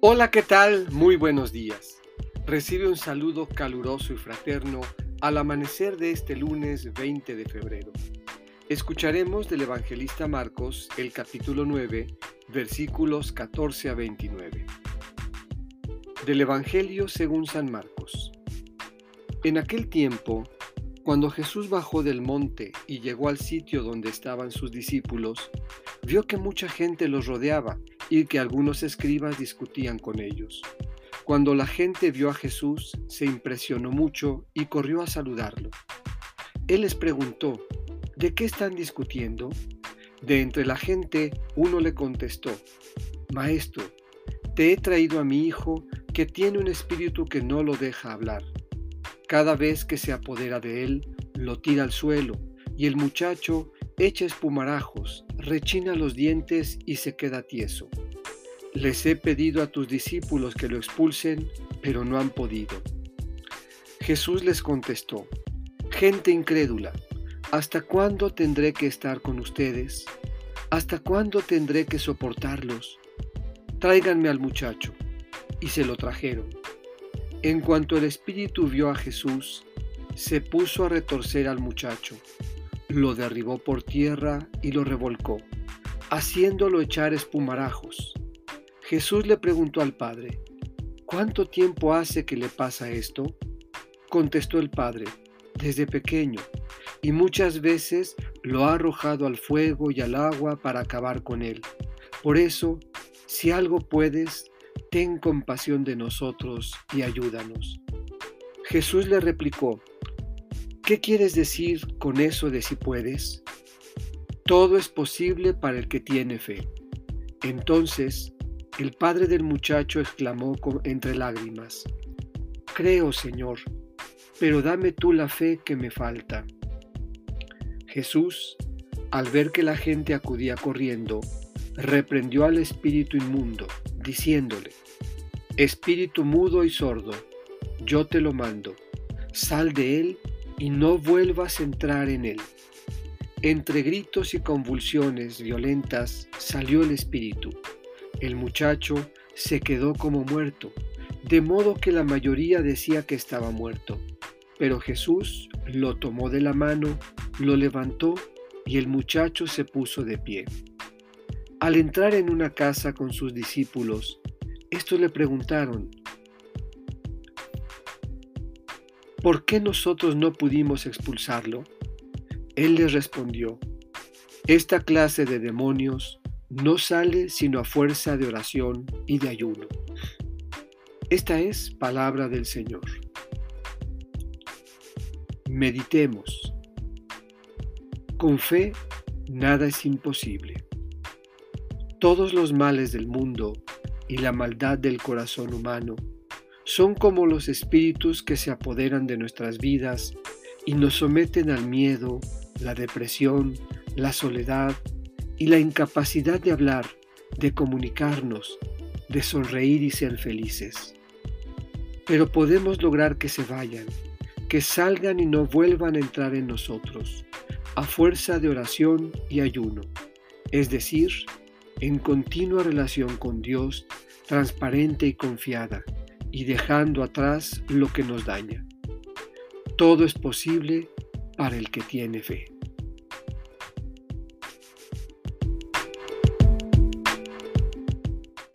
Hola, ¿qué tal? Muy buenos días. Recibe un saludo caluroso y fraterno al amanecer de este lunes 20 de febrero. Escucharemos del evangelista Marcos el capítulo 9, versículos 14 a 29. Del Evangelio según San Marcos. En aquel tiempo, cuando Jesús bajó del monte y llegó al sitio donde estaban sus discípulos, vio que mucha gente los rodeaba y que algunos escribas discutían con ellos. Cuando la gente vio a Jesús, se impresionó mucho y corrió a saludarlo. Él les preguntó, ¿de qué están discutiendo? De entre la gente uno le contestó, Maestro, te he traído a mi hijo que tiene un espíritu que no lo deja hablar. Cada vez que se apodera de él, lo tira al suelo y el muchacho echa espumarajos, rechina los dientes y se queda tieso. Les he pedido a tus discípulos que lo expulsen, pero no han podido. Jesús les contestó, Gente incrédula, ¿hasta cuándo tendré que estar con ustedes? ¿Hasta cuándo tendré que soportarlos? Tráiganme al muchacho. Y se lo trajeron. En cuanto el espíritu vio a Jesús, se puso a retorcer al muchacho lo derribó por tierra y lo revolcó, haciéndolo echar espumarajos. Jesús le preguntó al padre, ¿cuánto tiempo hace que le pasa esto? Contestó el padre, desde pequeño, y muchas veces lo ha arrojado al fuego y al agua para acabar con él. Por eso, si algo puedes, ten compasión de nosotros y ayúdanos. Jesús le replicó, ¿Qué quieres decir con eso de si puedes? Todo es posible para el que tiene fe. Entonces, el padre del muchacho exclamó entre lágrimas, Creo, Señor, pero dame tú la fe que me falta. Jesús, al ver que la gente acudía corriendo, reprendió al espíritu inmundo, diciéndole, Espíritu mudo y sordo, yo te lo mando, sal de él y no vuelvas a entrar en él. Entre gritos y convulsiones violentas salió el espíritu. El muchacho se quedó como muerto, de modo que la mayoría decía que estaba muerto. Pero Jesús lo tomó de la mano, lo levantó y el muchacho se puso de pie. Al entrar en una casa con sus discípulos, estos le preguntaron, ¿por qué nosotros no pudimos expulsarlo? Él les respondió, esta clase de demonios no sale sino a fuerza de oración y de ayuno. Esta es palabra del Señor. Meditemos. Con fe nada es imposible. Todos los males del mundo y la maldad del corazón humano son como los espíritus que se apoderan de nuestras vidas y nos someten al miedo, la depresión, la soledad y la incapacidad de hablar, de comunicarnos, de sonreír y ser felices. Pero podemos lograr que se vayan, que salgan y no vuelvan a entrar en nosotros, a fuerza de oración y ayuno, es decir, en continua relación con Dios, transparente y confiada, y dejando atrás lo que nos daña. Todo es posible para el que tiene fe.